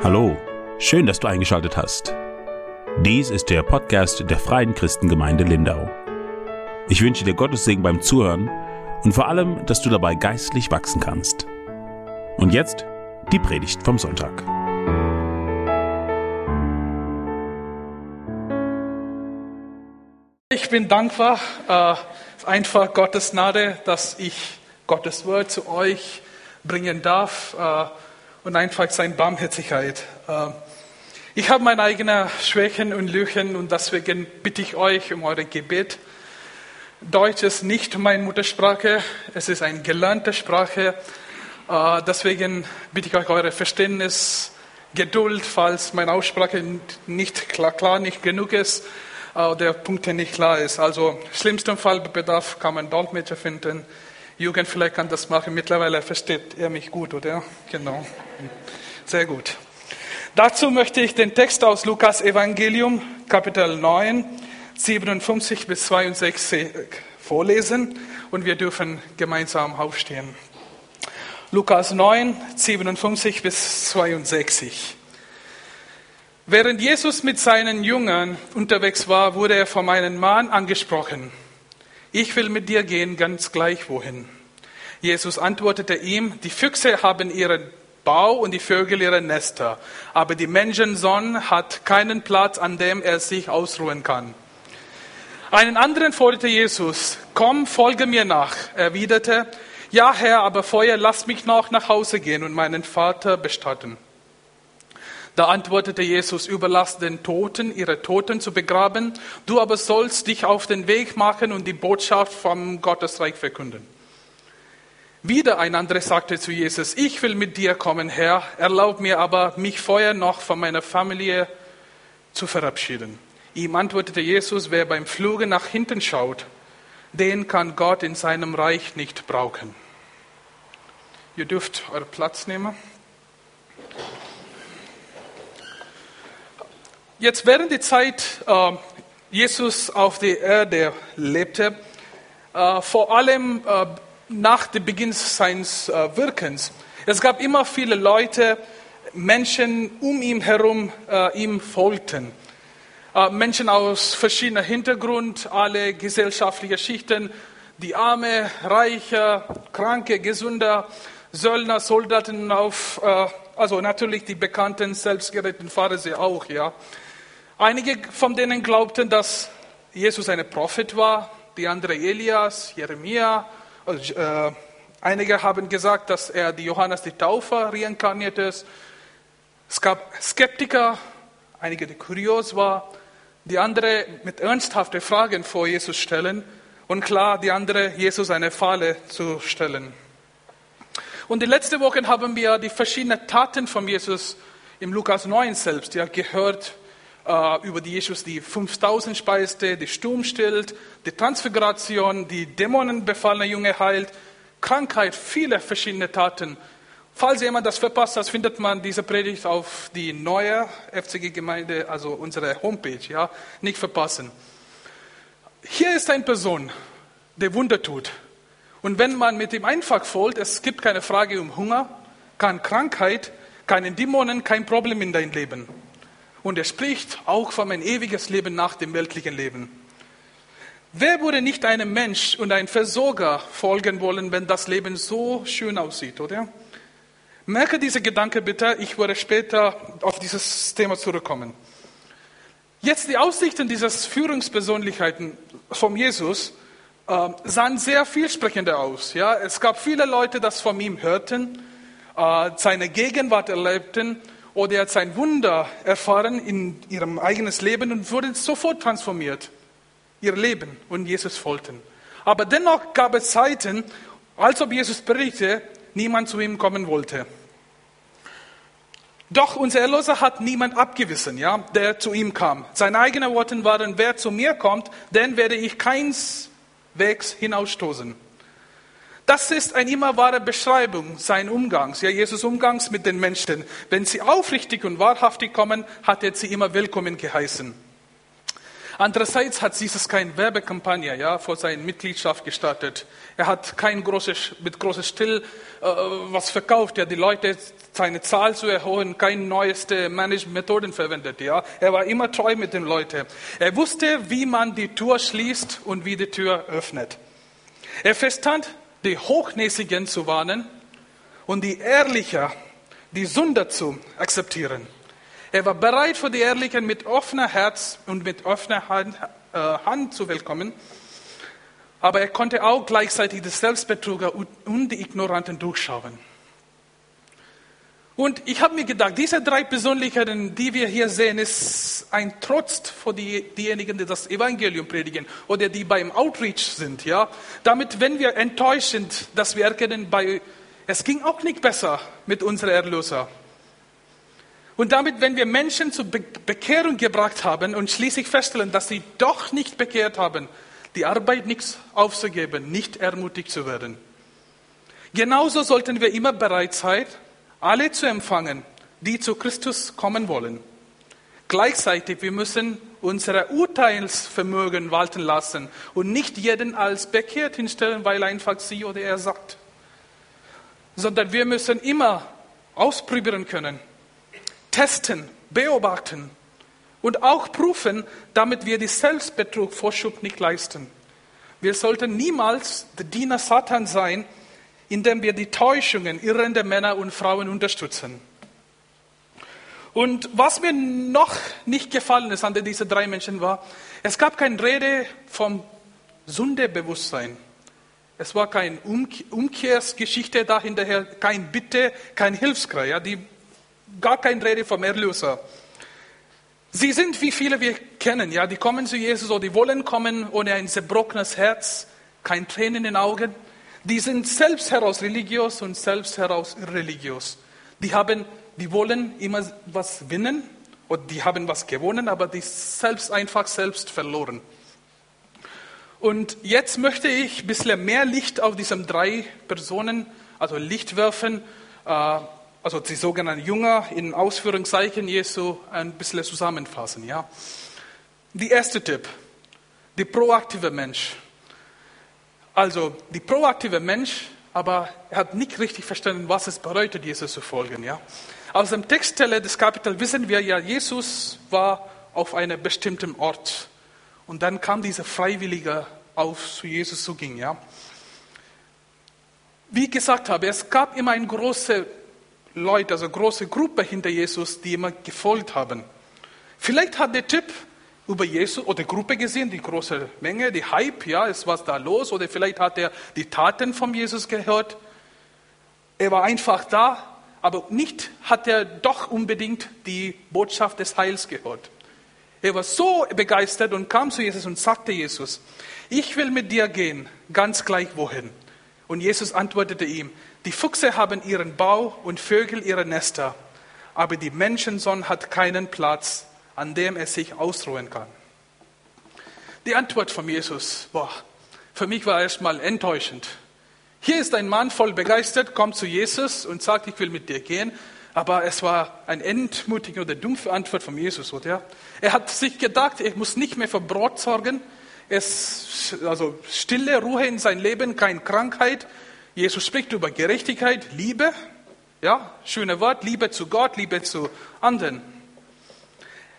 Hallo, schön, dass du eingeschaltet hast. Dies ist der Podcast der Freien Christengemeinde Lindau. Ich wünsche dir Gottes Segen beim Zuhören und vor allem, dass du dabei geistlich wachsen kannst. Und jetzt die Predigt vom Sonntag. Ich bin dankbar, äh, einfach Gottes Gnade, dass ich Gottes Wort zu euch bringen darf äh, und einfach seine Barmherzigkeit. Äh, ich habe meine eigenen Schwächen und Lüchen und deswegen bitte ich euch um eure Gebet. Deutsch ist nicht meine Muttersprache, es ist eine gelernte Sprache. Äh, deswegen bitte ich euch eure Verständnis, Geduld, falls meine Aussprache nicht klar, klar nicht genug ist, äh, der Punkt nicht klar ist. Also schlimmsten Fall bedarf kann man Dolmetscher finden. Jugend vielleicht kann das machen. Mittlerweile versteht er mich gut, oder? Genau. Sehr gut. Dazu möchte ich den Text aus Lukas Evangelium, Kapitel 9, 57 bis 62 vorlesen und wir dürfen gemeinsam aufstehen. Lukas 9, 57 bis 62. Während Jesus mit seinen Jüngern unterwegs war, wurde er von einem Mann angesprochen. Ich will mit dir gehen, ganz gleich wohin. Jesus antwortete ihm, die Füchse haben ihren Bau und die Vögel ihre Nester, aber die Menschensohn hat keinen Platz, an dem er sich ausruhen kann. Einen anderen forderte Jesus, komm, folge mir nach. Er erwiderte, ja Herr, aber vorher lass mich noch nach Hause gehen und meinen Vater bestatten. Da antwortete Jesus, überlass den Toten, ihre Toten zu begraben, du aber sollst dich auf den Weg machen und die Botschaft vom Gottesreich verkünden. Wieder ein anderer sagte zu Jesus, ich will mit dir kommen, Herr, erlaub mir aber, mich vorher noch von meiner Familie zu verabschieden. Ihm antwortete Jesus, wer beim Fluge nach hinten schaut, den kann Gott in seinem Reich nicht brauchen. Ihr dürft euren Platz nehmen. Jetzt während der Zeit, äh, Jesus auf der Erde lebte, äh, vor allem äh, nach dem Beginn seines äh, Wirkens, es gab immer viele Leute, Menschen um ihn herum, äh, ihm folgten. Äh, Menschen aus verschiedenen Hintergründen, alle gesellschaftlichen Schichten, die Arme, Reiche, Kranke, Gesunder, Söldner, Soldaten auf, also natürlich die bekannten selbstgeretteten Pharisäer auch, ja. Einige von denen glaubten, dass Jesus ein Prophet war, die andere Elias, Jeremia. Also, äh, einige haben gesagt, dass er die Johannes die Taufer reinkarniert ist. Es gab Skeptiker, einige, die kurios waren, die andere mit ernsthaften Fragen vor Jesus stellen und klar, die andere Jesus eine Falle zu stellen. Und die letzte Woche haben wir die verschiedenen Taten von Jesus im Lukas 9 selbst ja gehört über die Jesus die 5000 speiste, die Sturm stillt, die Transfiguration, die dämonenbefallene Junge heilt, Krankheit, viele verschiedene Taten. Falls jemand das verpasst hat, findet man diese Predigt auf die neue FCG-Gemeinde, also unsere Homepage, ja, nicht verpassen. Hier ist eine Person, der Wunder tut. Und wenn man mit ihm einfach folgt, es gibt keine Frage um Hunger, keine Krankheit, keine Dämonen, kein Problem in deinem Leben. Und er spricht auch von ein ewiges Leben nach dem weltlichen Leben. Wer würde nicht einem Mensch und einem Versorger folgen wollen, wenn das Leben so schön aussieht, oder? Merke diese Gedanke bitte, ich werde später auf dieses Thema zurückkommen. Jetzt die Aussichten dieses Führungspersönlichkeiten von Jesus äh, sahen sehr vielsprechender aus. Ja? Es gab viele Leute, die von ihm hörten, äh, seine Gegenwart erlebten oder er hat sein Wunder erfahren in ihrem eigenen Leben und wurden sofort transformiert. Ihr Leben und Jesus folgten. Aber dennoch gab es Zeiten, als ob Jesus berichtete, niemand zu ihm kommen wollte. Doch unser Erlöser hat niemand abgewiesen, ja, der zu ihm kam. Seine eigenen Worte waren, wer zu mir kommt, den werde ich keineswegs hinausstoßen. Das ist eine immer wahre Beschreibung seines Umgangs, ja, Jesus Umgangs mit den Menschen. Wenn sie aufrichtig und wahrhaftig kommen, hat er sie immer willkommen geheißen. Andererseits hat Jesus keine Werbekampagne ja, vor seiner Mitgliedschaft gestartet. Er hat kein großes, mit großem Still äh, was verkauft, ja, die Leute seine Zahl zu erhöhen, keine neueste Managementmethoden verwendet. Ja. Er war immer treu mit den Leuten. Er wusste, wie man die Tür schließt und wie die Tür öffnet. Er verstand, die Hochnäsigen zu warnen und die Ehrlichen, die Sünder zu akzeptieren. Er war bereit für die Ehrlichen mit offenem Herz und mit offener Hand, äh, Hand zu willkommen. Aber er konnte auch gleichzeitig die Selbstbetrüger und die Ignoranten durchschauen. Und ich habe mir gedacht, diese drei Persönlichkeiten, die wir hier sehen, ist ein Trotz für die, diejenigen, die das Evangelium predigen oder die beim Outreach sind. Ja? Damit, wenn wir enttäuscht sind, dass wir erkennen, bei, es ging auch nicht besser mit unserem Erlöser. Und damit, wenn wir Menschen zur Bekehrung gebracht haben und schließlich feststellen, dass sie doch nicht bekehrt haben, die Arbeit nichts aufzugeben, nicht ermutigt zu werden. Genauso sollten wir immer bereit sein, alle zu empfangen, die zu Christus kommen wollen. Gleichzeitig, wir müssen unser Urteilsvermögen walten lassen und nicht jeden als bekehrt hinstellen, weil einfach sie oder er sagt, sondern wir müssen immer ausprobieren können, testen, beobachten und auch prüfen, damit wir die Selbstbetrug Vorschub nicht leisten. Wir sollten niemals der Diener Satan sein, indem wir die Täuschungen irrender Männer und Frauen unterstützen. Und was mir noch nicht gefallen ist an diesen drei Menschen war, es gab keine Rede vom Sündebewusstsein. Es war keine Umkehrsgeschichte dahinter, kein Bitte, kein Hilfskrei. Ja, die gar keine Rede vom Erlöser. Sie sind, wie viele wir kennen, ja, die kommen zu Jesus oder die wollen kommen ohne ein zerbrochenes Herz, kein Tränen in den Augen. Die sind selbst heraus religiös und selbst heraus irreligiös. Die haben, die wollen immer was gewinnen oder die haben was gewonnen, aber die selbst einfach selbst verloren. Und jetzt möchte ich ein bisschen mehr Licht auf diese drei Personen, also Licht werfen, äh, also die sogenannten Jünger in Ausführungszeichen Jesu ein bisschen zusammenfassen. Ja? Die erste Tipp, die proaktive Mensch. Also die proaktive Mensch, aber er hat nicht richtig verstanden, was es bedeutet, Jesus zu folgen. Ja? Aus dem Textstelle des Kapitels wissen wir ja, Jesus war auf einem bestimmten Ort. Und dann kam dieser Freiwillige auf zu Jesus zu ging. Ja? Wie ich gesagt habe, es gab immer eine große Leute, also eine große Gruppe hinter Jesus, die immer gefolgt haben. Vielleicht hat der Typ über Jesus oder Gruppe gesehen, die große Menge, die Hype, ja, ist was da los, oder vielleicht hat er die Taten von Jesus gehört. Er war einfach da, aber nicht hat er doch unbedingt die Botschaft des Heils gehört. Er war so begeistert und kam zu Jesus und sagte Jesus, ich will mit dir gehen, ganz gleich wohin. Und Jesus antwortete ihm, die Füchse haben ihren Bau und Vögel ihre Nester, aber die Menschensohn hat keinen Platz, an dem er sich ausruhen kann. Die Antwort von Jesus, boah, für mich war erstmal enttäuschend. Hier ist ein Mann voll begeistert, kommt zu Jesus und sagt, ich will mit dir gehen. Aber es war eine entmutigende oder dumpfe Antwort von Jesus, oder? Er hat sich gedacht, er muss nicht mehr für Brot sorgen. Es, also stille Ruhe in sein Leben, keine Krankheit, Jesus spricht über Gerechtigkeit, Liebe, ja, schöne Wort, Liebe zu Gott, Liebe zu anderen.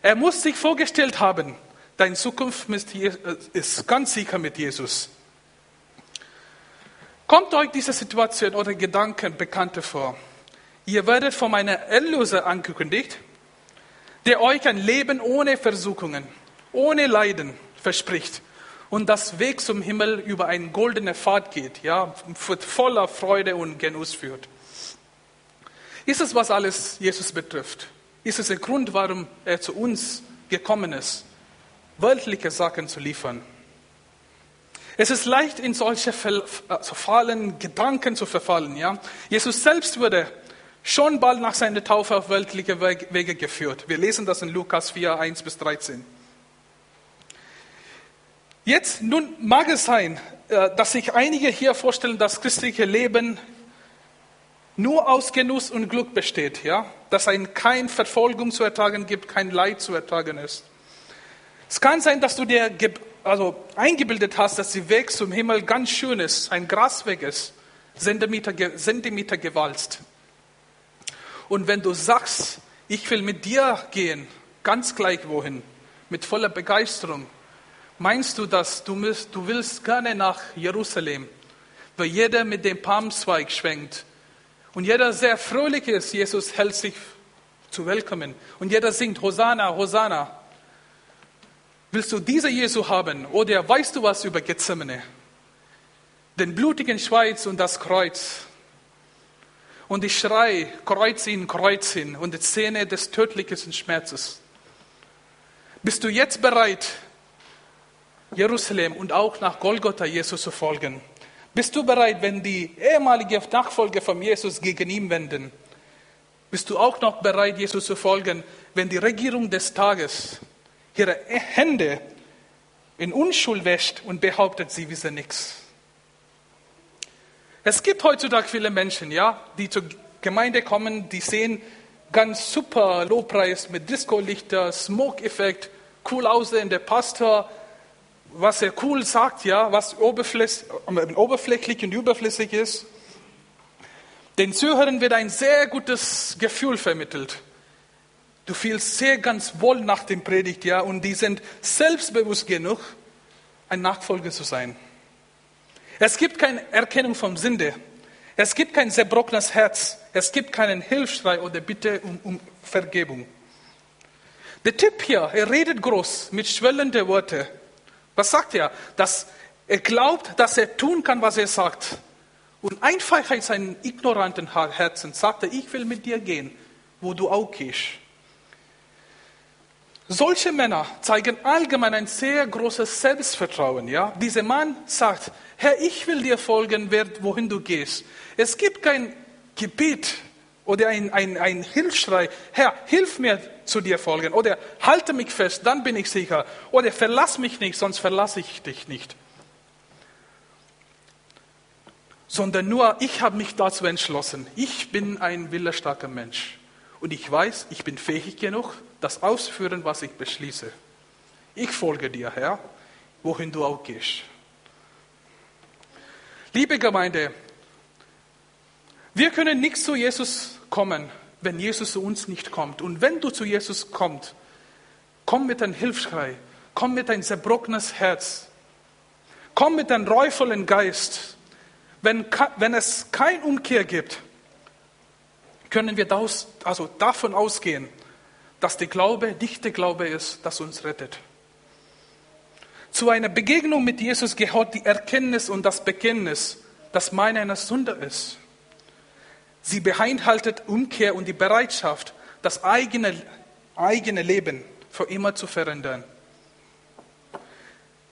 Er muss sich vorgestellt haben, deine Zukunft ist ganz sicher mit Jesus. Kommt euch diese Situation oder Gedanken bekannte vor? Ihr werdet von meiner Erlöser angekündigt, der euch ein Leben ohne Versuchungen, ohne Leiden verspricht und das Weg zum Himmel über einen goldenen Pfad geht, ja, voller Freude und Genuss führt. Ist es, was alles Jesus betrifft? Ist es der Grund, warum er zu uns gekommen ist, weltliche Sachen zu liefern? Es ist leicht, in solche also Fallen, Gedanken zu verfallen. Ja? Jesus selbst wurde schon bald nach seiner Taufe auf weltliche Wege geführt. Wir lesen das in Lukas 4, 1 bis 13. Jetzt, nun mag es sein, äh, dass sich einige hier vorstellen, dass christliche Leben nur aus Genuss und Glück besteht, ja? Dass ein kein Verfolgung zu ertragen gibt, kein Leid zu ertragen ist. Es kann sein, dass du dir also eingebildet hast, dass der Weg zum Himmel ganz schön ist, ein Grasweg ist, Zentimeter, Zentimeter gewalzt. Und wenn du sagst, ich will mit dir gehen, ganz gleich wohin, mit voller Begeisterung, meinst du das, du, du willst gerne nach Jerusalem, wo jeder mit dem Palmzweig schwenkt und jeder sehr fröhlich ist, Jesus hält sich zu willkommen und jeder singt Hosanna, Hosanna. Willst du diese Jesu haben oder weißt du was über Gethsemane? Den blutigen Schweiz und das Kreuz. Und ich schrei, Kreuz hin, Kreuz hin und die Szene des tödlichen Schmerzes. Bist du jetzt bereit, Jerusalem und auch nach Golgotha Jesus zu folgen? Bist du bereit, wenn die ehemalige Nachfolger von Jesus gegen ihn wenden? Bist du auch noch bereit, Jesus zu folgen, wenn die Regierung des Tages ihre Hände in Unschuld wäscht und behauptet, sie wisse nichts? Es gibt heutzutage viele Menschen, ja, die zur Gemeinde kommen, die sehen ganz super Lobpreis mit Disco-Lichter, Smoke-Effekt, cool aussehender Pastor, was er cool sagt, ja, was oberflächlich und überflüssig ist. Den Zuhörern wird ein sehr gutes Gefühl vermittelt. Du fühlst sehr ganz wohl nach dem Predigt, ja, und die sind selbstbewusst genug, ein Nachfolger zu sein. Es gibt keine Erkennung vom Sünde. Es gibt kein zerbrochenes Herz. Es gibt keinen Hilfsschrei oder Bitte um, um Vergebung. Der Typ hier, er redet groß mit schwellenden Worten. Was sagt er? Dass er glaubt, dass er tun kann, was er sagt. Und einfach in seinem ignoranten Herzen sagt er, ich will mit dir gehen, wo du auch gehst. Solche Männer zeigen allgemein ein sehr großes Selbstvertrauen. Ja? Dieser Mann sagt, Herr, ich will dir folgen, wohin du gehst. Es gibt kein Gebet oder ein, ein, ein Hilfsschrei, Herr, hilf mir zu dir folgen. Oder halte mich fest, dann bin ich sicher. Oder verlass mich nicht, sonst verlasse ich dich nicht. Sondern nur, ich habe mich dazu entschlossen. Ich bin ein willensstarker Mensch. Und ich weiß, ich bin fähig genug, das auszuführen, was ich beschließe. Ich folge dir, Herr, wohin du auch gehst. Liebe Gemeinde, wir können nicht zu Jesus kommen, wenn Jesus zu uns nicht kommt. Und wenn du zu Jesus kommst, komm mit einem Hilfsschrei, komm mit einem zerbrochenes Herz, komm mit einem reuvollen Geist. Wenn, wenn es keine Umkehr gibt, können wir das, also davon ausgehen, dass der Glaube nicht der Glaube ist, das uns rettet. Zu einer Begegnung mit Jesus gehört die Erkenntnis und das Bekenntnis, dass man eine Sünde ist. Sie beinhaltet Umkehr und die Bereitschaft, das eigene, eigene Leben für immer zu verändern.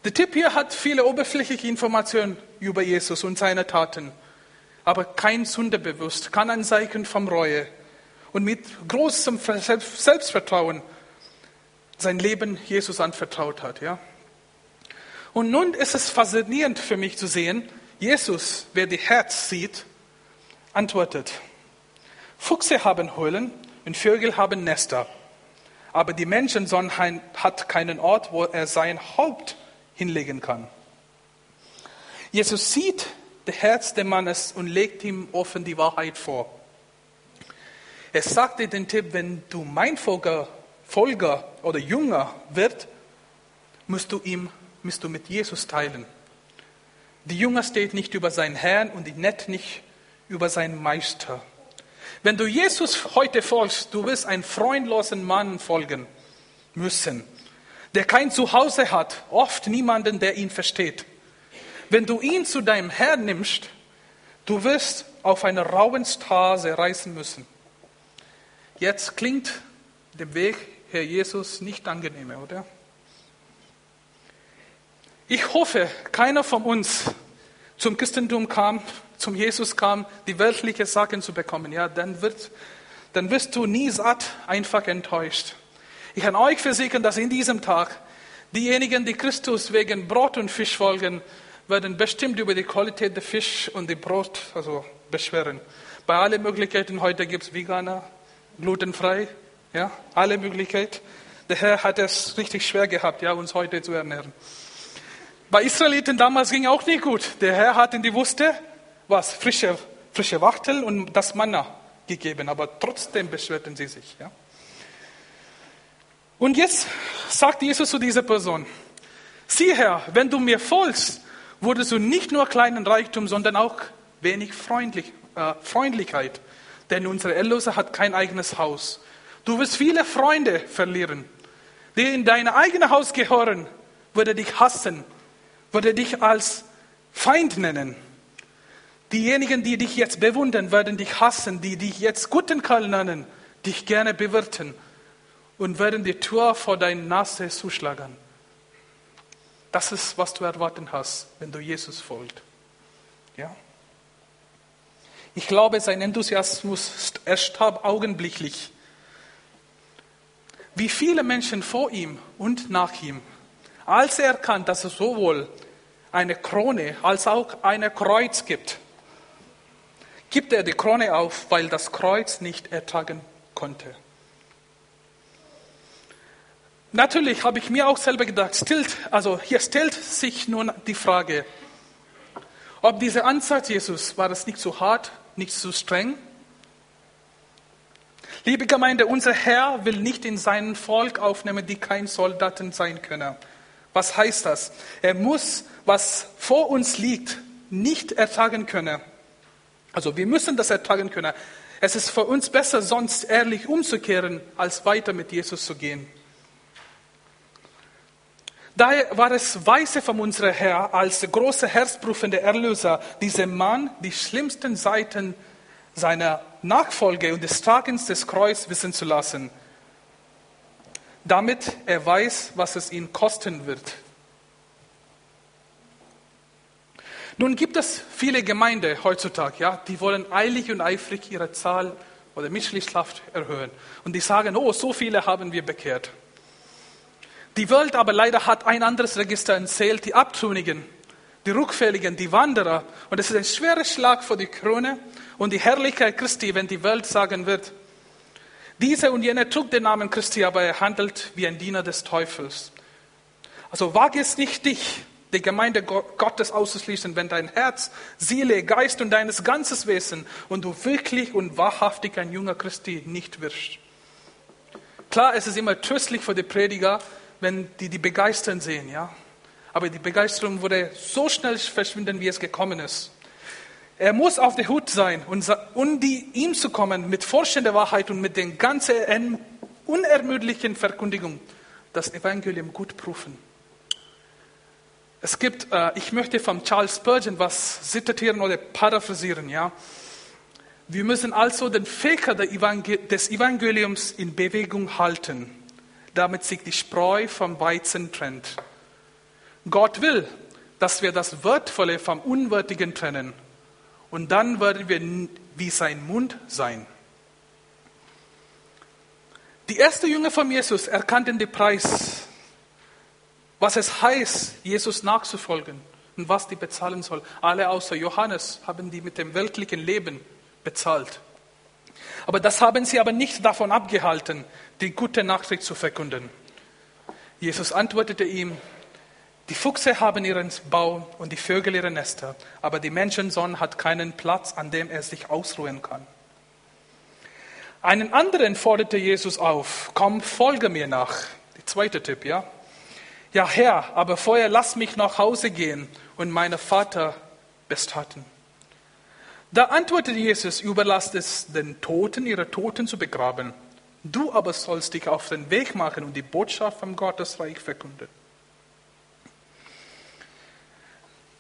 Der Tipp hier hat viele oberflächliche Informationen über Jesus und seine Taten, aber kein Sündebewusst, kein ein Zeichen vom Reue und mit großem Selbstvertrauen sein Leben Jesus anvertraut hat. Ja? Und nun ist es faszinierend für mich zu sehen, Jesus, wer die Herz sieht, antwortet, Fuchse haben Höhlen und Vögel haben Nester, aber die Menschensohn hat keinen Ort, wo er sein Haupt hinlegen kann. Jesus sieht das Herz des Mannes und legt ihm offen die Wahrheit vor. Er sagte den Tipp, wenn du mein Folger, Folger oder Jünger wird, musst du ihm, musst du mit Jesus teilen. Die Jünger steht nicht über seinen Herrn und die Nett nicht über seinen Meister. Wenn du Jesus heute folgst, du wirst einen freundlosen Mann folgen müssen, der kein Zuhause hat, oft niemanden, der ihn versteht. Wenn du ihn zu deinem Herrn nimmst, du wirst auf einer rauen Straße reisen müssen. Jetzt klingt der Weg, Herr Jesus, nicht angenehmer, oder? Ich hoffe, keiner von uns zum Christentum kam, zum Jesus kam, die weltliche Sachen zu bekommen, ja, dann, wird, dann wirst du nie satt, einfach enttäuscht. Ich kann euch versichern, dass in diesem Tag diejenigen, die Christus wegen Brot und Fisch folgen, werden bestimmt über die Qualität der Fisch und die Brot also beschweren. Bei allen Möglichkeiten heute gibt es Veganer, glutenfrei, ja, alle Möglichkeiten. Der Herr hat es richtig schwer gehabt, ja, uns heute zu ernähren. Bei Israeliten damals ging auch nicht gut. Der Herr hat in die Wüste was frische, frische Wachtel und das Manna gegeben, aber trotzdem beschwerten sie sich. Ja. Und jetzt sagt Jesus zu dieser Person: Sieh Herr, wenn du mir folgst, wurdest du nicht nur kleinen Reichtum, sondern auch wenig Freundlich, äh, Freundlichkeit. Denn unser Erlöser hat kein eigenes Haus. Du wirst viele Freunde verlieren, die in dein eigenes Haus gehören, würde dich hassen, würde dich als Feind nennen. Diejenigen, die dich jetzt bewundern, werden dich hassen, die dich jetzt guten Kerl nennen, dich gerne bewirten und werden die Tür vor deine Nase zuschlagen. Das ist, was du erwarten hast, wenn du Jesus folgst. Ja? Ich glaube, sein Enthusiasmus erstarb augenblicklich. Wie viele Menschen vor ihm und nach ihm, als er erkannt, dass es sowohl eine Krone als auch ein Kreuz gibt, gibt er die Krone auf, weil das Kreuz nicht ertragen konnte. Natürlich habe ich mir auch selber gedacht, stillt, also hier stellt sich nun die Frage, ob dieser Ansatz Jesus, war das nicht zu hart, nicht zu streng? Liebe Gemeinde, unser Herr will nicht in sein Volk aufnehmen, die kein Soldaten sein können. Was heißt das? Er muss, was vor uns liegt, nicht ertragen können. Also wir müssen das ertragen können. Es ist für uns besser, sonst ehrlich umzukehren, als weiter mit Jesus zu gehen. Daher war es weise von unserem Herr, als der große herzprüfende Erlöser, diesem Mann die schlimmsten Seiten seiner Nachfolge und des Tragens des Kreuz wissen zu lassen, damit er weiß, was es ihn kosten wird. Nun gibt es viele Gemeinden heutzutage, ja, die wollen eilig und eifrig ihre Zahl oder Mitgliedschaft erhöhen. Und die sagen, oh, so viele haben wir bekehrt. Die Welt aber leider hat ein anderes Register und zählt die Abtrünnigen, die Rückfälligen, die Wanderer. Und es ist ein schwerer Schlag für die Krone und die Herrlichkeit Christi, wenn die Welt sagen wird, dieser und jener trug den Namen Christi, aber er handelt wie ein Diener des Teufels. Also wage es nicht, dich, die Gemeinde Gottes auszuschließen, wenn dein Herz, Seele, Geist und deines ganzes Wesen und du wirklich und wahrhaftig ein junger Christi nicht wirst. Klar, es ist immer tröstlich für die Prediger, wenn die die Begeisterung sehen, ja. Aber die Begeisterung würde so schnell verschwinden, wie es gekommen ist. Er muss auf der Hut sein, um die, ihm zu kommen mit forschender Wahrheit und mit den ganzen unermüdlichen Verkündigung, das Evangelium gut prüfen. Es gibt, äh, ich möchte von Charles Spurgeon was zitieren oder paraphrasieren, ja. Wir müssen also den Fäker des Evangeliums in Bewegung halten damit sich die Spreu vom Weizen trennt. Gott will, dass wir das Wertvolle vom Unwertigen trennen. Und dann werden wir wie sein Mund sein. Die ersten Jünger von Jesus erkannten den Preis, was es heißt, Jesus nachzufolgen und was die bezahlen soll. Alle außer Johannes haben die mit dem weltlichen Leben bezahlt. Aber das haben sie aber nicht davon abgehalten, die gute Nachricht zu verkünden. Jesus antwortete ihm, die Fuchse haben ihren Bau und die Vögel ihre Nester, aber die Menschensohn hat keinen Platz, an dem er sich ausruhen kann. Einen anderen forderte Jesus auf, komm, folge mir nach. Der zweite Tipp, ja? Ja, Herr, aber vorher lass mich nach Hause gehen und meine Vater bestatten. Da antwortete Jesus, überlasst es den Toten, ihre Toten zu begraben. Du aber sollst dich auf den Weg machen und die Botschaft vom Gottesreich verkünden.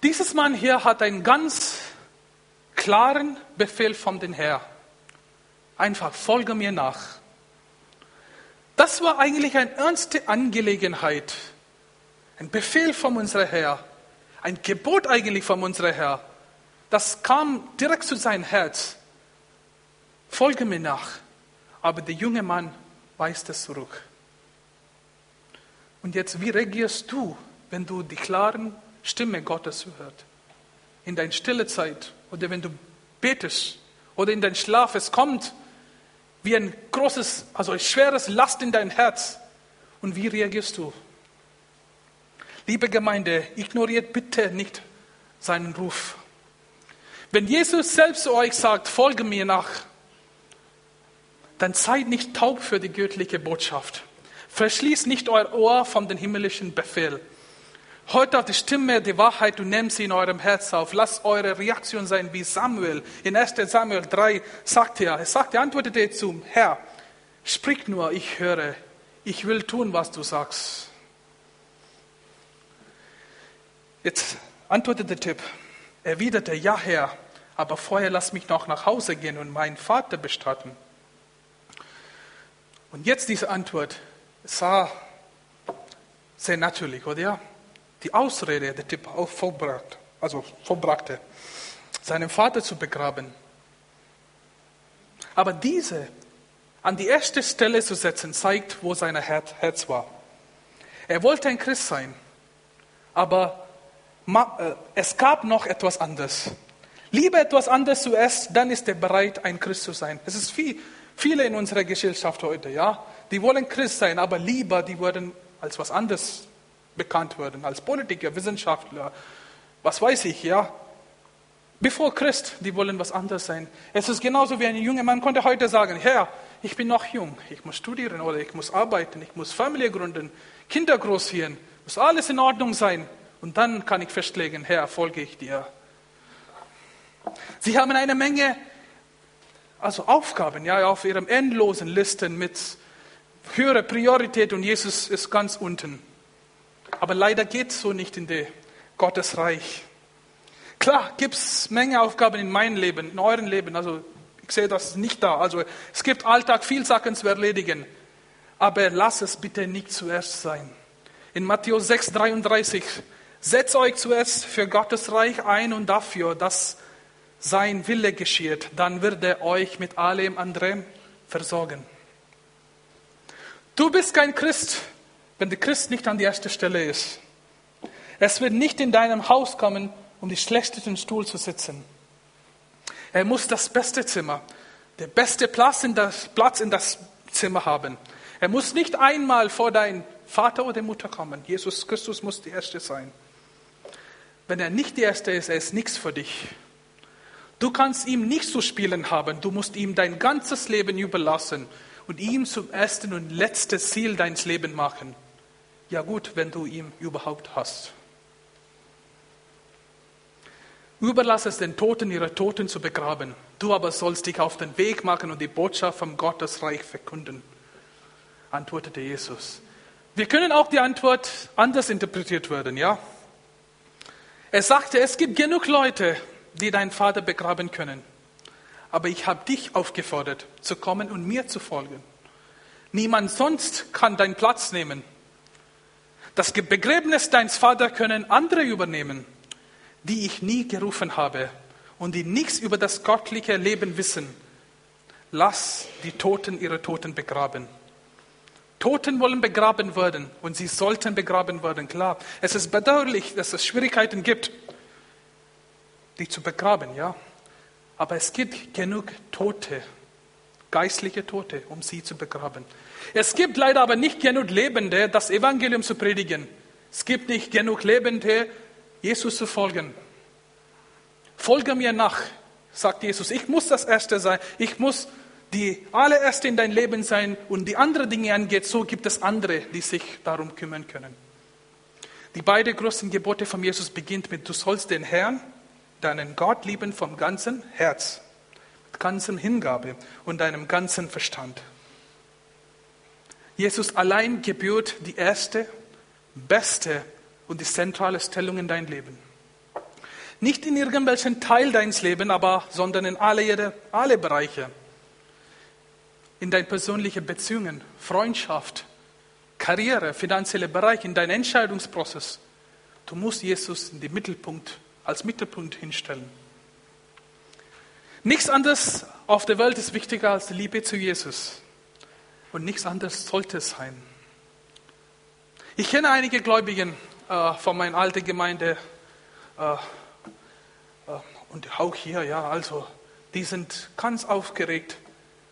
Dieses Mann hier hat einen ganz klaren Befehl von den Herrn. Einfach folge mir nach. Das war eigentlich eine ernste Angelegenheit. Ein Befehl von unserem Herr. Ein Gebot eigentlich von unserem Herr. Das kam direkt zu seinem Herz. Folge mir nach. Aber der junge Mann weist es zurück. Und jetzt, wie reagierst du, wenn du die klaren Stimme Gottes hörst? In deiner stille Zeit oder wenn du betest oder in dein Schlaf, es kommt wie ein großes, also ein schweres Last in dein Herz Und wie reagierst du? Liebe Gemeinde, ignoriert bitte nicht seinen Ruf. Wenn Jesus selbst euch sagt, folge mir nach, dann seid nicht taub für die göttliche Botschaft. Verschließt nicht euer Ohr von dem himmlischen Befehl. Auf die Stimme der Wahrheit und nehmt sie in eurem Herz auf. Lasst eure Reaktion sein wie Samuel. In 1 Samuel 3 sagt er, er sagt, er antwortete zum Herr, sprich nur, ich höre, ich will tun, was du sagst. Jetzt antwortete der Typ, erwiderte, ja Herr, aber vorher lass mich noch nach Hause gehen und meinen Vater bestatten. Und jetzt diese Antwort sah sehr natürlich, oder? Die Ausrede, der Typ auch vollbracht, also vollbrachte, seinen Vater zu begraben. Aber diese an die erste Stelle zu setzen, zeigt, wo sein Herz war. Er wollte ein Christ sein, aber äh, es gab noch etwas anderes. Lieber etwas anderes zuerst, dann ist er bereit, ein Christ zu sein. Es ist viel, viele in unserer Gesellschaft heute, ja, die wollen Christ sein, aber lieber, die würden als was anderes bekannt werden, als Politiker, Wissenschaftler, was weiß ich, ja. Bevor Christ, die wollen was anderes sein. Es ist genauso wie ein junger Mann konnte heute sagen, Herr, ich bin noch jung, ich muss studieren oder ich muss arbeiten, ich muss Familie gründen, Kinder großziehen, muss alles in Ordnung sein. Und dann kann ich festlegen, Herr, folge ich dir. Sie haben eine Menge also Aufgaben ja, auf ihren endlosen Listen mit höherer Priorität und Jesus ist ganz unten. Aber leider geht es so nicht in der Gottesreich. Klar gibt es Menge Aufgaben in meinem Leben, in eurem Leben. Also ich sehe das nicht da. Also es gibt Alltag viel Sachen zu erledigen. Aber lass es bitte nicht zuerst sein. In Matthäus 6, 33 Setzt euch zuerst für Gottes Reich ein und dafür, dass sein Wille geschieht. Dann wird er euch mit allem anderen versorgen. Du bist kein Christ, wenn der Christ nicht an die erste Stelle ist. Es wird nicht in deinem Haus kommen, um die schlechtesten Stuhl zu sitzen. Er muss das beste Zimmer, der beste Platz in das, Platz in das Zimmer haben. Er muss nicht einmal vor dein Vater oder Mutter kommen. Jesus Christus muss die Erste sein. Wenn er nicht der Erste ist, er ist nichts für dich. Du kannst ihm nicht zu spielen haben. Du musst ihm dein ganzes Leben überlassen und ihm zum ersten und letzten Ziel deines Lebens machen. Ja gut, wenn du ihn überhaupt hast. Überlass es den Toten, ihre Toten zu begraben. Du aber sollst dich auf den Weg machen und die Botschaft vom Gottesreich verkünden, antwortete Jesus. Wir können auch die Antwort anders interpretiert werden, ja? Er sagte, es gibt genug Leute, die deinen Vater begraben können. Aber ich habe dich aufgefordert, zu kommen und mir zu folgen. Niemand sonst kann deinen Platz nehmen. Das Begräbnis deines Vaters können andere übernehmen, die ich nie gerufen habe und die nichts über das göttliche Leben wissen. Lass die Toten ihre Toten begraben. Toten wollen begraben werden und sie sollten begraben werden, klar. Es ist bedauerlich, dass es Schwierigkeiten gibt, die zu begraben, ja. Aber es gibt genug Tote, geistliche Tote, um sie zu begraben. Es gibt leider aber nicht genug Lebende, das Evangelium zu predigen. Es gibt nicht genug Lebende, Jesus zu folgen. Folge mir nach, sagt Jesus. Ich muss das Erste sein. Ich muss die allererste in dein Leben sein und die andere Dinge angeht, so gibt es andere, die sich darum kümmern können. Die beiden großen Gebote von Jesus beginnt mit, du sollst den Herrn, deinen Gott lieben vom ganzen Herz, mit ganzem Hingabe und deinem ganzen Verstand. Jesus allein gebührt die erste, beste und die zentrale Stellung in dein Leben. Nicht in irgendwelchen Teil deines Lebens, aber sondern in alle, alle Bereiche in deinen persönlichen Beziehungen, Freundschaft, Karriere, finanzielle Bereich, in deinen Entscheidungsprozess. Du musst Jesus in den Mittelpunkt, als Mittelpunkt hinstellen. Nichts anderes auf der Welt ist wichtiger als die Liebe zu Jesus. Und nichts anderes sollte es sein. Ich kenne einige Gläubigen äh, von meiner alten Gemeinde äh, äh, und auch hier, ja, also, die sind ganz aufgeregt,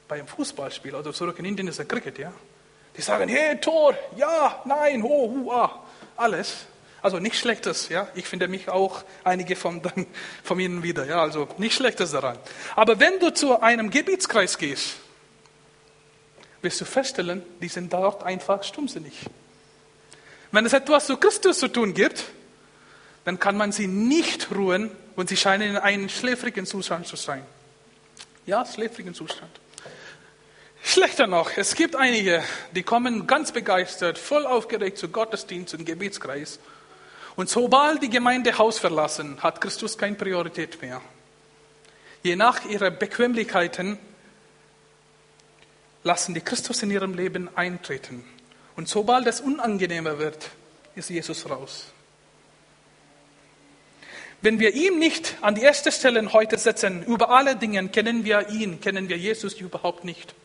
bei einem Fußballspiel, oder zurück in Indien ist der Cricket, ja. Die sagen, hey, Tor, ja, nein, ho, hu, ah, alles. Also nicht Schlechtes, ja. Ich finde mich auch einige von, von ihnen wieder, ja. Also nicht Schlechtes daran. Aber wenn du zu einem Gebietskreis gehst, wirst du feststellen, die sind dort einfach stummsinnig. Wenn es etwas zu Christus zu tun gibt, dann kann man sie nicht ruhen und sie scheinen in einem schläfrigen Zustand zu sein. Ja, schläfrigen Zustand. Schlechter noch, es gibt einige, die kommen ganz begeistert, voll aufgeregt zu Gottesdienst und Gebetskreis und sobald die Gemeinde Haus verlassen, hat Christus keine Priorität mehr. Je nach ihrer Bequemlichkeiten lassen die Christus in ihrem Leben eintreten. Und sobald es unangenehmer wird, ist Jesus raus. Wenn wir ihn nicht an die erste Stelle heute setzen, über alle Dinge kennen wir ihn, kennen wir Jesus überhaupt nicht.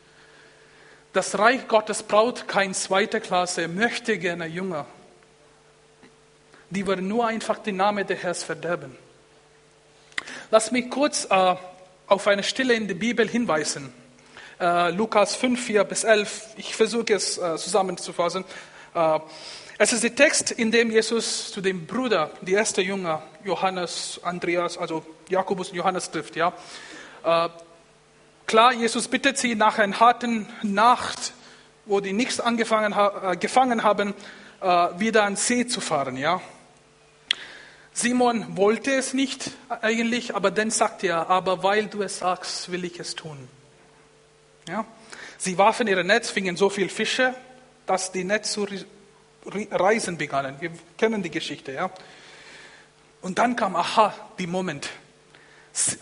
Das Reich Gottes braucht kein zweiter Klasse, möchte gerne Jünger die würden nur einfach den Namen des Herrn verderben. Lass mich kurz äh, auf eine Stelle in der Bibel hinweisen. Äh, Lukas 5, 4 bis 11. Ich versuche es äh, zusammenzufassen. Äh, es ist der Text, in dem Jesus zu dem Bruder, die erste Jünger, Johannes, Andreas, also Jakobus und Johannes trifft. Ja? Äh, klar, Jesus bittet sie nach einer harten Nacht, wo die nichts angefangen ha äh, gefangen haben, wieder an See zu fahren. Ja? Simon wollte es nicht eigentlich, aber dann sagte er, aber weil du es sagst, will ich es tun. Ja? Sie warfen ihre Netz, fingen so viel Fische, dass die Netz zu reisen begannen. Wir kennen die Geschichte. Ja? Und dann kam, aha, die Moment.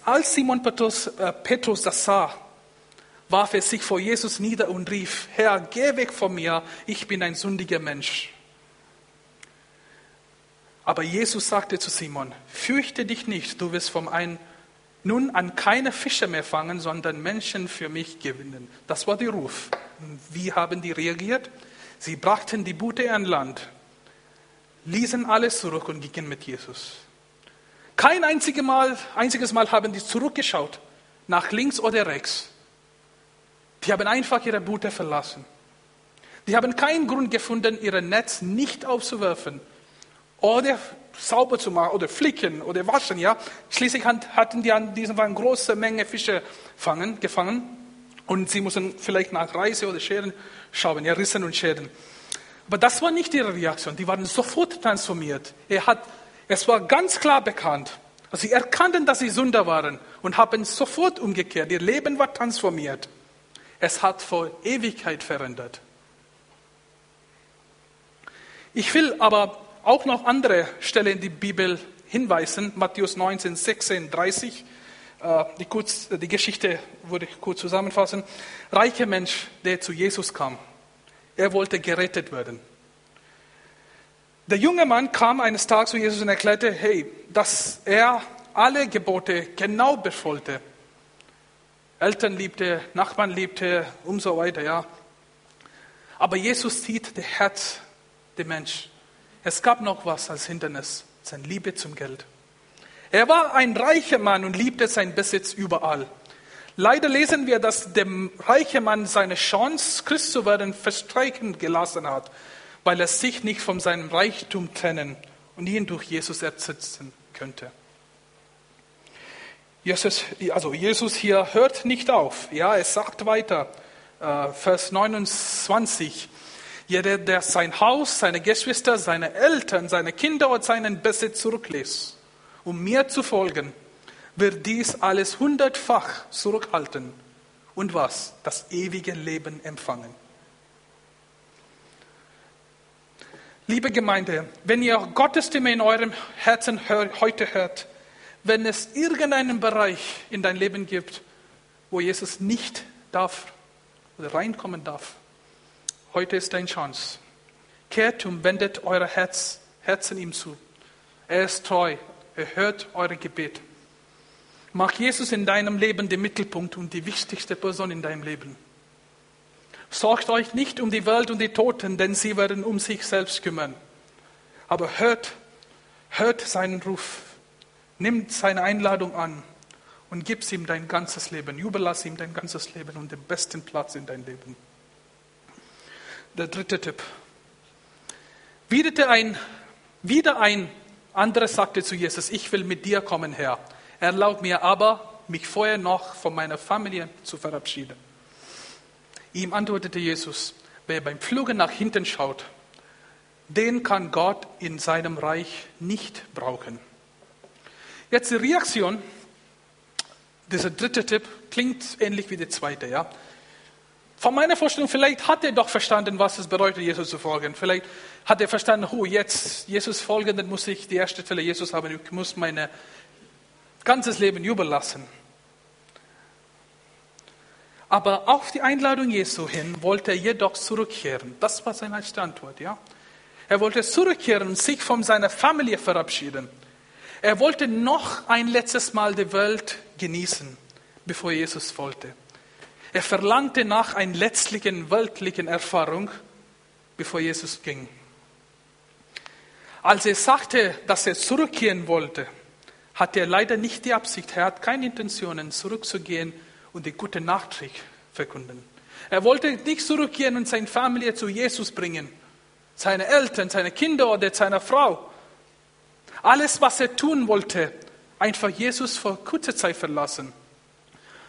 Als Simon Petrus, äh, Petrus das sah, warf er sich vor Jesus nieder und rief, Herr, geh weg von mir, ich bin ein sündiger Mensch. Aber Jesus sagte zu Simon, fürchte dich nicht, du wirst vom einen nun an keine Fische mehr fangen, sondern Menschen für mich gewinnen. Das war der Ruf. Wie haben die reagiert? Sie brachten die Boote an Land, ließen alles zurück und gingen mit Jesus. Kein einziges Mal, einziges Mal haben die zurückgeschaut, nach links oder rechts. Die haben einfach ihre Boote verlassen. Die haben keinen Grund gefunden, ihr Netz nicht aufzuwerfen oder sauber zu machen oder flicken oder waschen. Ja? Schließlich hatten die an diesem Fall große Menge Fische fangen, gefangen und sie mussten vielleicht nach Reise oder Scheren schauen, ja, Rissen und Schäden. Aber das war nicht ihre Reaktion. Die waren sofort transformiert. Er hat, es war ganz klar bekannt. Also sie erkannten, dass sie Sünder waren und haben sofort umgekehrt. Ihr Leben war transformiert. Es hat vor Ewigkeit verändert. Ich will aber auch noch andere Stellen in die Bibel hinweisen. Matthäus 19, 16, 30. Die, kurz, die Geschichte würde ich kurz zusammenfassen. Reicher Mensch, der zu Jesus kam. Er wollte gerettet werden. Der junge Mann kam eines Tages zu Jesus und erklärte, hey, dass er alle Gebote genau befolgte. Eltern liebte, Nachbarn liebte und so weiter, ja. Aber Jesus sieht das Herz der Mensch. Es gab noch was als Hindernis, seine Liebe zum Geld. Er war ein reicher Mann und liebte seinen Besitz überall. Leider lesen wir, dass der reiche Mann seine Chance, Christ zu werden, verstreichen gelassen hat, weil er sich nicht von seinem Reichtum trennen und ihn durch Jesus ersetzen könnte. Jesus, also Jesus hier hört nicht auf. Ja, es sagt weiter, äh, Vers 29. Jeder, der sein Haus, seine Geschwister, seine Eltern, seine Kinder und seinen Besitz zurücklässt, um mir zu folgen, wird dies alles hundertfach zurückhalten und was? Das ewige Leben empfangen. Liebe Gemeinde, wenn ihr Gottes Stimme in eurem Herzen heute hört, wenn es irgendeinen Bereich in dein Leben gibt, wo Jesus nicht darf oder reinkommen darf, Heute ist deine Chance. Kehrt und wendet eure Herz, Herzen ihm zu. Er ist treu. Er hört eure Gebete. Mach Jesus in deinem Leben den Mittelpunkt und die wichtigste Person in deinem Leben. Sorgt euch nicht um die Welt und die Toten, denn sie werden um sich selbst kümmern. Aber hört, hört seinen Ruf, nimmt seine Einladung an und gib ihm dein ganzes Leben. Überlass ihm dein ganzes Leben und den besten Platz in dein Leben. Der dritte Tipp. Wieder ein, wieder ein anderer sagte zu Jesus, ich will mit dir kommen, Herr. Erlaub mir aber, mich vorher noch von meiner Familie zu verabschieden. Ihm antwortete Jesus, wer beim Fluge nach hinten schaut, den kann Gott in seinem Reich nicht brauchen. Jetzt die Reaktion, dieser dritte Tipp klingt ähnlich wie der zweite, ja. Von meiner Vorstellung, vielleicht hat er doch verstanden, was es bedeutet, Jesus zu folgen. Vielleicht hat er verstanden, oh, jetzt Jesus folgen, dann muss ich die erste Stelle Jesus haben, ich muss mein ganzes Leben überlassen. Aber auf die Einladung Jesu hin wollte er jedoch zurückkehren. Das war seine erste Antwort, ja. Er wollte zurückkehren und sich von seiner Familie verabschieden. Er wollte noch ein letztes Mal die Welt genießen, bevor Jesus wollte. Er verlangte nach einer letztlichen weltlichen Erfahrung, bevor Jesus ging. Als er sagte, dass er zurückkehren wollte, hatte er leider nicht die Absicht, er hat keine Intentionen, zurückzugehen und die gute Nachricht verkünden. Er wollte nicht zurückgehen und seine Familie zu Jesus bringen, seine Eltern, seine Kinder oder seine Frau. Alles, was er tun wollte, einfach Jesus vor kurzer Zeit verlassen,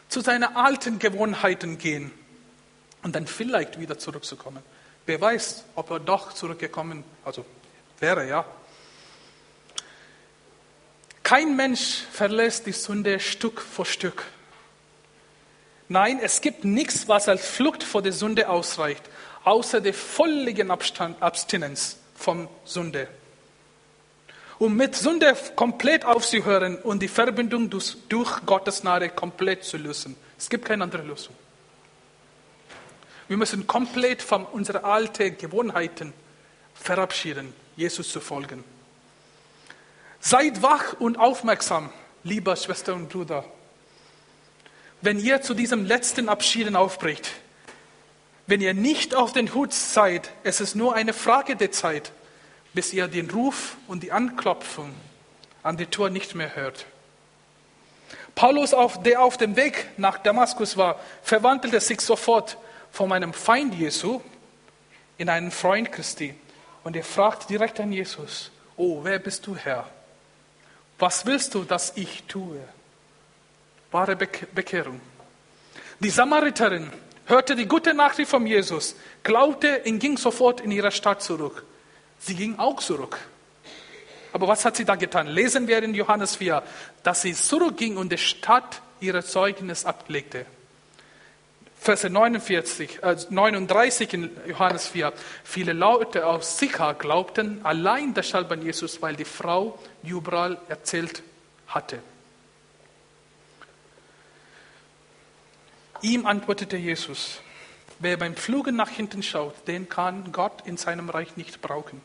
zu seinen alten Gewohnheiten gehen und dann vielleicht wieder zurückzukommen. Wer weiß, ob er doch zurückgekommen also wäre, ja. Kein Mensch verlässt die Sünde Stück für Stück. Nein, es gibt nichts, was als Flucht vor der Sünde ausreicht, außer der völligen Abstinenz von Sünde. Um mit Sünde komplett aufzuhören und die Verbindung durch, Gottes Gnade komplett zu lösen. Es gibt keine andere Lösung. Wir müssen komplett von unseren alten Gewohnheiten verabschieden, Jesus zu folgen. Seid wach und aufmerksam, lieber Schwester und Bruder wenn ihr zu diesem letzten Abschieden aufbricht, wenn ihr nicht auf den Hut seid, es ist nur eine Frage der Zeit, bis ihr den Ruf und die Anklopfung an die Tür nicht mehr hört. Paulus, der auf dem Weg nach Damaskus war, verwandelte sich sofort von einem Feind Jesu in einen Freund Christi. Und er fragt direkt an Jesus, oh, wer bist du, Herr? Was willst du, dass ich tue? wahre Bekehrung. Die Samariterin hörte die gute Nachricht von Jesus, glaubte und ging sofort in ihre Stadt zurück. Sie ging auch zurück. Aber was hat sie da getan? Lesen wir in Johannes 4, dass sie zurückging und die Stadt ihre Zeugnis ablegte. Verse 49, äh 39 in Johannes 4. Viele Leute aus Sicher glaubten allein deshalb an Jesus, weil die Frau überall erzählt hatte. Ihm antwortete Jesus, wer beim Flugen nach hinten schaut, den kann Gott in seinem Reich nicht brauchen.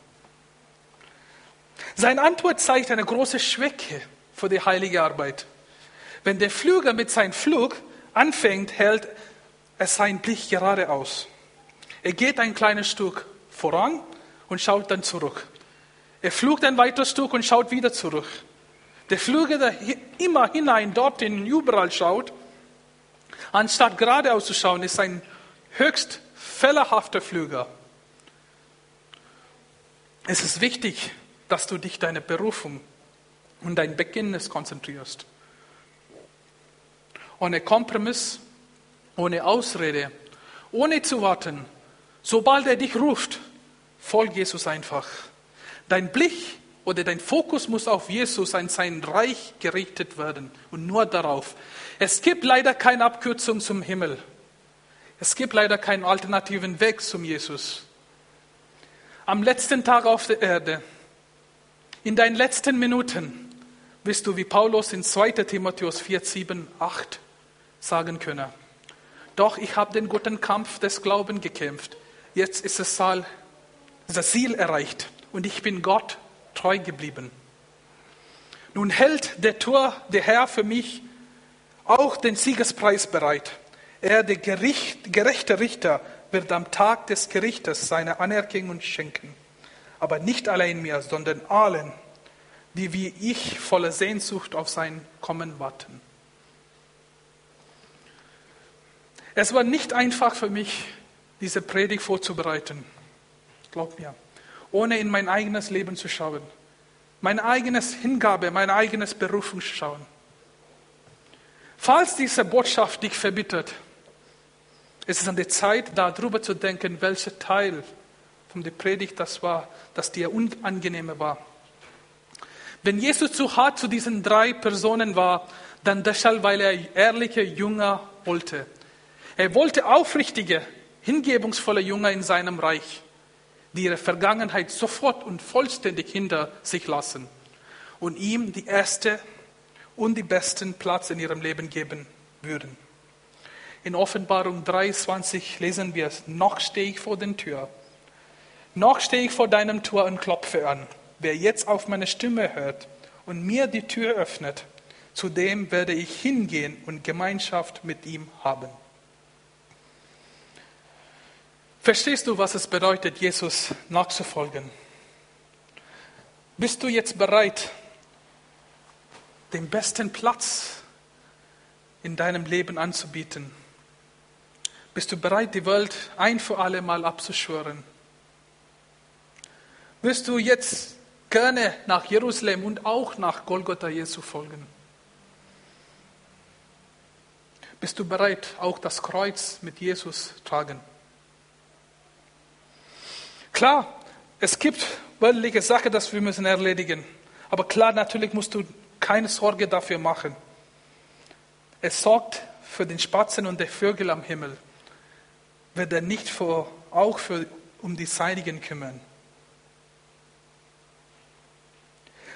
Seine Antwort zeigt eine große Schwäche für die heilige Arbeit. Wenn der Flüger mit seinem Flug anfängt, hält er seinen Blick geradeaus. Er geht ein kleines Stück voran und schaut dann zurück. Er flugt ein weiteres Stück und schaut wieder zurück. Der Flüger, der immer hinein, dorthin, überall schaut, Anstatt geradeaus zu schauen, ist ein höchst fehlerhafter Flüger. Es ist wichtig, dass du dich deine Berufung und dein Beginnes konzentrierst. Ohne Kompromiss, ohne Ausrede, ohne zu warten. Sobald er dich ruft, folg Jesus einfach. Dein Blick oder dein Fokus muss auf Jesus, an sein Reich gerichtet werden und nur darauf. Es gibt leider keine Abkürzung zum Himmel. Es gibt leider keinen alternativen Weg zum Jesus. Am letzten Tag auf der Erde, in deinen letzten Minuten, wirst du wie Paulus in 2 Timotheus 4, 7, 8 sagen können. Doch ich habe den guten Kampf des Glaubens gekämpft. Jetzt ist das Ziel erreicht und ich bin Gott treu geblieben. Nun hält der Tor, der Herr für mich auch den Siegespreis bereit. Er, der Gericht, gerechte Richter, wird am Tag des Gerichtes seine Anerkennung schenken. Aber nicht allein mir, sondern allen, die wie ich voller Sehnsucht auf sein Kommen warten. Es war nicht einfach für mich, diese Predigt vorzubereiten. Glaub mir. Ohne in mein eigenes Leben zu schauen. Mein eigenes Hingabe, mein eigenes Berufung zu schauen. Falls diese Botschaft dich verbittert, ist es an der Zeit, darüber zu denken, welcher Teil von der Predigt das war, das dir unangenehmer war. Wenn Jesus zu hart zu diesen drei Personen war, dann deshalb, weil er ehrliche Jünger wollte. Er wollte aufrichtige, hingebungsvolle Jünger in seinem Reich, die ihre Vergangenheit sofort und vollständig hinter sich lassen und ihm die erste und die besten Platz in ihrem Leben geben würden. In Offenbarung 23 lesen wir es, noch stehe ich vor der Tür, noch stehe ich vor deinem Tor und klopfe an. Wer jetzt auf meine Stimme hört und mir die Tür öffnet, zu dem werde ich hingehen und Gemeinschaft mit ihm haben. Verstehst du, was es bedeutet, Jesus nachzufolgen? Bist du jetzt bereit, den besten Platz in deinem Leben anzubieten? Bist du bereit, die Welt ein für alle Mal abzuschwören? Wirst du jetzt gerne nach Jerusalem und auch nach Golgotha Jesu folgen? Bist du bereit, auch das Kreuz mit Jesus zu tragen? Klar, es gibt weltliche Sachen, die wir müssen erledigen. Aber klar, natürlich musst du keine Sorge dafür machen. Es sorgt für den Spatzen und die Vögel am Himmel. Wird er nicht für, auch für, um die Seinigen kümmern?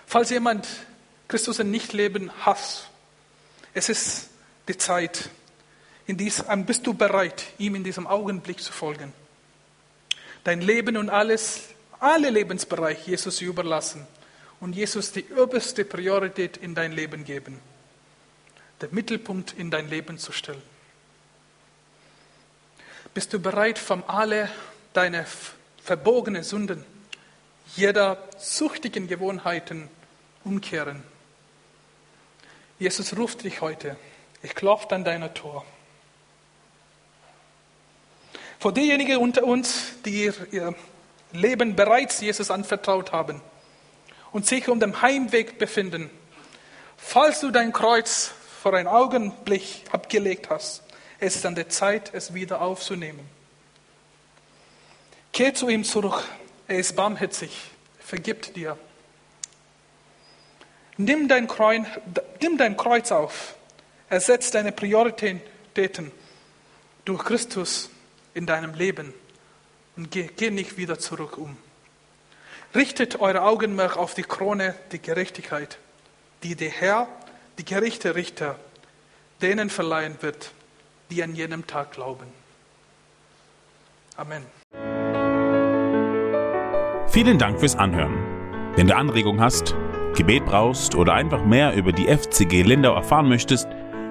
Falls jemand Christus in Nichtleben hasst, es ist die Zeit. In diesem, bist du bereit, ihm in diesem Augenblick zu folgen? dein Leben und alles, alle Lebensbereiche Jesus überlassen und Jesus die oberste Priorität in dein Leben geben, den Mittelpunkt in dein Leben zu stellen. Bist du bereit, von alle deine verbogenen Sünden, jeder süchtigen Gewohnheiten umkehren? Jesus ruft dich heute. Ich klopfe an deiner Tor. Für diejenigen unter uns, die ihr Leben bereits Jesus anvertraut haben und sich um den Heimweg befinden, falls du dein Kreuz vor einem Augenblick abgelegt hast, es ist an der Zeit, es wieder aufzunehmen. Kehr zu ihm zurück. Er ist barmherzig. Er vergibt dir. Nimm dein, Kreuz, nimm dein Kreuz auf. Ersetz deine Prioritäten durch Christus in deinem Leben und geh, geh nicht wieder zurück um. Richtet eure Augenmerk auf die Krone der Gerechtigkeit, die der Herr, die gerechte Richter, denen verleihen wird, die an jenem Tag glauben. Amen. Vielen Dank fürs Anhören. Wenn du Anregungen hast, Gebet brauchst oder einfach mehr über die FCG Lindau erfahren möchtest,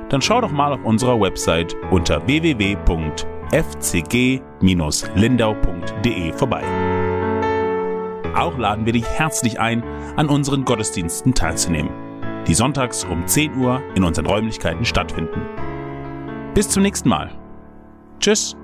dann schau doch mal auf unserer Website unter www.fcg.de fcg-lindau.de vorbei. Auch laden wir dich herzlich ein, an unseren Gottesdiensten teilzunehmen, die sonntags um 10 Uhr in unseren Räumlichkeiten stattfinden. Bis zum nächsten Mal. Tschüss.